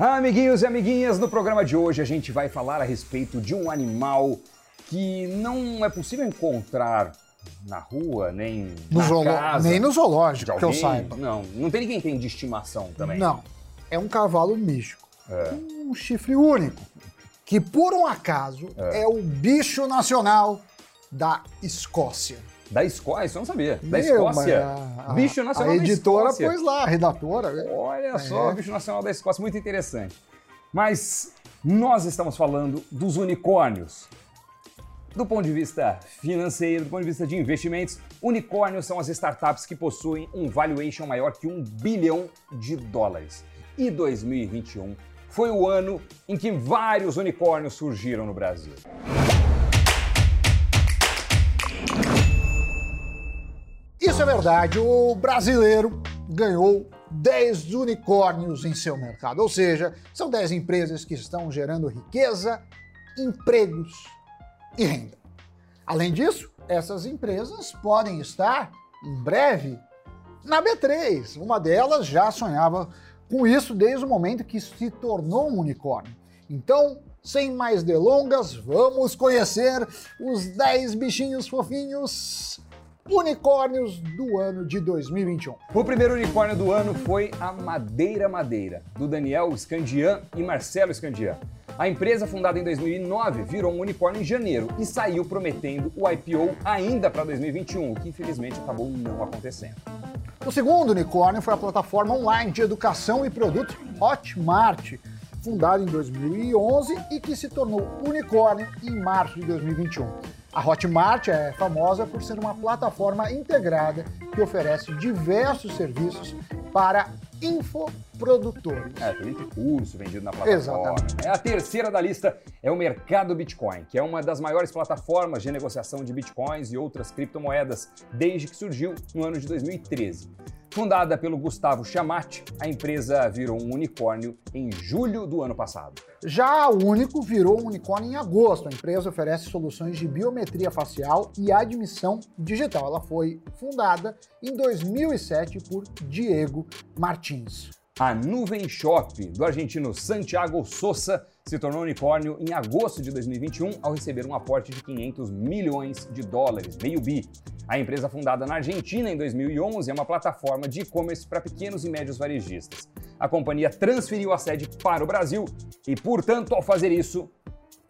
Amiguinhos e amiguinhas, no programa de hoje a gente vai falar a respeito de um animal que não é possível encontrar na rua, nem No na casa. Nem no zoológico, que eu saiba. Não, não tem ninguém que tem de estimação também. Não. É um cavalo místico. É. Um chifre único. Que, por um acaso, é, o bicho nacional da Escócia. Da Escócia, isso eu não sabia. Da Meu, Escócia. a- bicho nacional A editora da Escócia. pôs lá, a redatora. né? Olha só, É. bicho nacional da Escócia, muito interessante. Mas nós estamos falando dos unicórnios. Do ponto de vista financeiro, do ponto de vista de investimentos, unicórnios são as startups que possuem um valuation maior que um bilhão de dólares. E 2021 foi o ano em que vários unicórnios surgiram no Brasil. Isso é verdade, o brasileiro ganhou 10 unicórnios em seu mercado. Ou seja, são 10 empresas que estão gerando riqueza, empregos e renda. Além disso, essas empresas podem estar em breve na B3. Uma delas já sonhava com isso desde o momento que se tornou um unicórnio. Então, sem mais delongas, vamos conhecer os 10 bichinhos fofinhos unicórnios do ano de 2021. O primeiro unicórnio do ano foi a Madeira Madeira, do Daniel Scandian e Marcelo Scandian. A empresa, fundada em 2009, virou um unicórnio em janeiro e saiu prometendo o IPO ainda para 2021, o que infelizmente acabou não acontecendo. O segundo unicórnio foi a plataforma online de educação e produtos Hotmart, fundada em 2011 e que se tornou unicórnio em março de 2021. A Hotmart é famosa por ser uma plataforma integrada que oferece diversos serviços para infoprodutores. É, tem muito curso vendido na plataforma. Exatamente. É, A terceira da lista é o Mercado Bitcoin, que é uma das maiores plataformas de negociação de bitcoins e outras criptomoedas desde que surgiu no ano de 2013. Fundada pelo Gustavo Chamati, a empresa virou um unicórnio em julho do ano passado. Já a Único virou um unicórnio em agosto. A empresa oferece soluções de biometria facial e admissão digital. Ela foi fundada em 2007 por Diego Martins. A Nuvem Shop, do argentino Santiago Sousa, se tornou unicórnio em agosto de 2021 ao receber um aporte de 500 milhões de dólares, meio bi. A empresa fundada na Argentina em 2011 é uma plataforma de e-commerce para pequenos e médios varejistas. A companhia transferiu a sede para o Brasil e, portanto, ao fazer isso,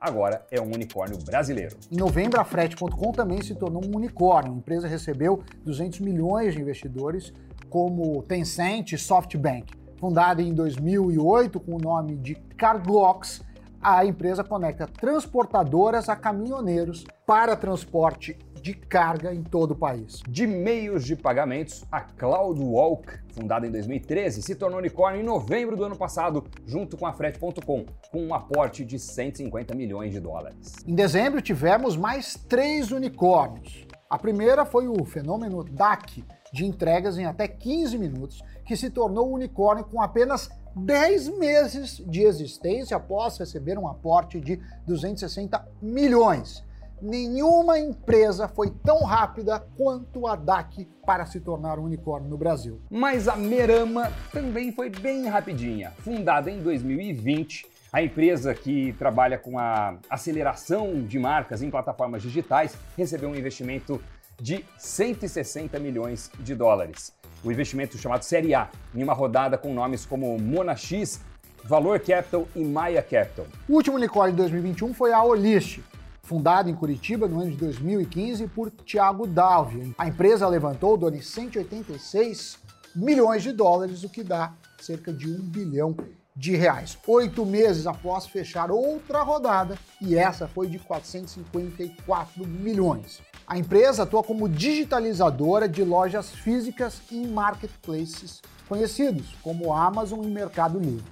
agora é um unicórnio brasileiro. Em novembro, a Frete.com também se tornou um unicórnio. A empresa recebeu 200 milhões de investidores, como Tencent e SoftBank. Fundada em 2008 com o nome de Carglass, a empresa conecta transportadoras a caminhoneiros para transporte de carga em todo o país. De meios de pagamentos, a CloudWalk, fundada em 2013, se tornou unicórnio em novembro do ano passado, junto com a Frete.com, com um aporte de 150 milhões de dólares. Em dezembro, tivemos mais três unicórnios. A primeira foi o fenômeno DAC, de entregas em até 15 minutos, que se tornou unicórnio com apenas 10 meses de existência após receber um aporte de 260 milhões. Nenhuma empresa foi tão rápida quanto a DAC para se tornar um unicórnio no Brasil. Mas a Merama também foi bem rapidinha. Fundada em 2020, a empresa que trabalha com a aceleração de marcas em plataformas digitais recebeu um investimento de 160 milhões de dólares. O investimento chamado Série A, em uma rodada com nomes como Monax, Valor Capital e Maya Capital. O último unicórnio de 2021 foi a Olist, fundada em Curitiba no ano de 2015 por Thiago Dalvi. A empresa levantou Doni 186 milhões de dólares, o que dá cerca de um bilhão de reais. Oito meses após fechar outra rodada, e essa foi de 454 milhões. A empresa atua como digitalizadora de lojas físicas em marketplaces conhecidos como Amazon e Mercado Livre.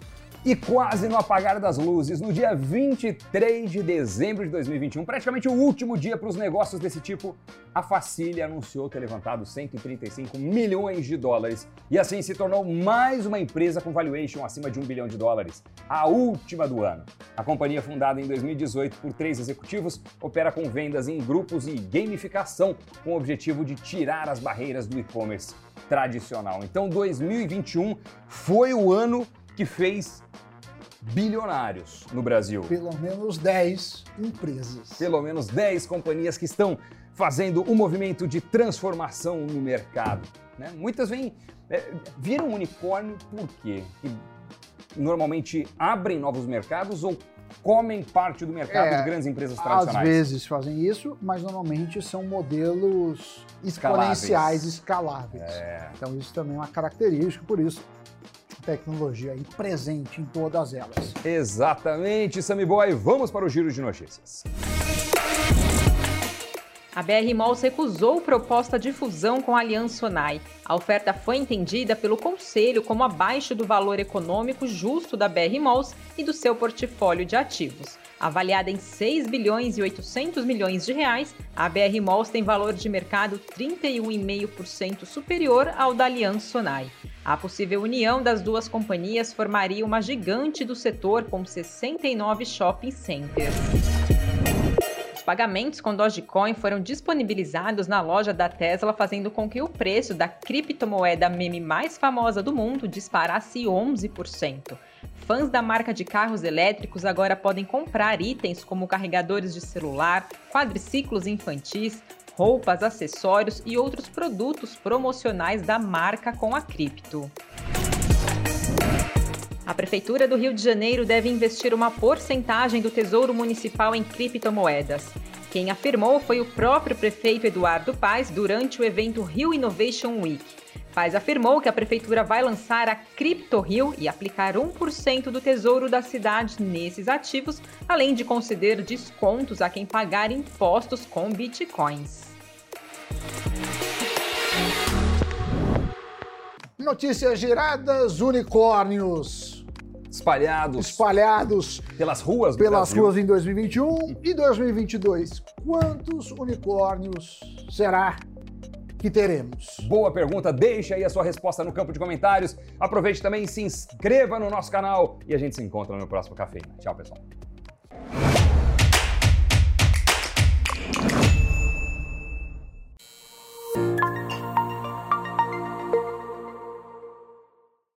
E quase no apagar das luzes, no dia 23 de dezembro de 2021, praticamente o último dia para os negócios desse tipo, a Facile anunciou ter levantado 135 milhões de dólares e assim se tornou mais uma empresa com valuation acima de um bilhão de dólares, a última do ano. A companhia, fundada em 2018 por três executivos, opera com vendas em grupos e gamificação com o objetivo de tirar as barreiras do e-commerce tradicional. Então, 2021 foi o ano que fez bilionários no Brasil. Pelo menos 10 empresas. Pelo menos 10 companhias que estão fazendo um movimento de transformação no mercado. Né? Muitas vêm, é, viram unicórnio por quê? Que normalmente abrem novos mercados ou comem parte do mercado é, de grandes empresas tradicionais? Às vezes fazem isso, mas normalmente são modelos exponenciais escaláveis. É. Então isso também é uma característica, por isso tecnologia aí presente em todas elas. Exatamente, Sammy Boy. Vamos para o giro de notícias. A BR Malls recusou proposta de fusão com a Aliança Sonai. A oferta foi entendida pelo Conselho como abaixo do valor econômico justo da BR Malls e do seu portfólio de ativos. Avaliada em 6 bilhões e 800 milhões de reais, a BR Malls tem valor de mercado 31,5% superior ao da Aliança Sonai. A possível união das duas companhias formaria uma gigante do setor com 69 shopping centers pagamentos com Dogecoin foram disponibilizados na loja da Tesla, fazendo com que o preço da criptomoeda meme mais famosa do mundo disparasse 11%. Fãs da marca de carros elétricos agora podem comprar itens como carregadores de celular, quadriciclos infantis, roupas, acessórios e outros produtos promocionais da marca com a cripto. A Prefeitura do Rio de Janeiro deve investir uma porcentagem do Tesouro Municipal em criptomoedas. Quem afirmou foi o próprio prefeito Eduardo Paes durante o evento Rio Innovation Week. Paes afirmou que a prefeitura vai lançar a Crypto Rio e aplicar 1% do tesouro da cidade nesses ativos, além de conceder descontos a quem pagar impostos com bitcoins. Notícias giradas, unicórnios espalhados, espalhados pelas ruas pelas Brasil. ruas em 2021 e 2022. Quantos unicórnios será que teremos? Boa pergunta, deixa aí a sua resposta no campo de comentários. Aproveite também e se inscreva no nosso canal e a gente se encontra no próximo café. Tchau, pessoal.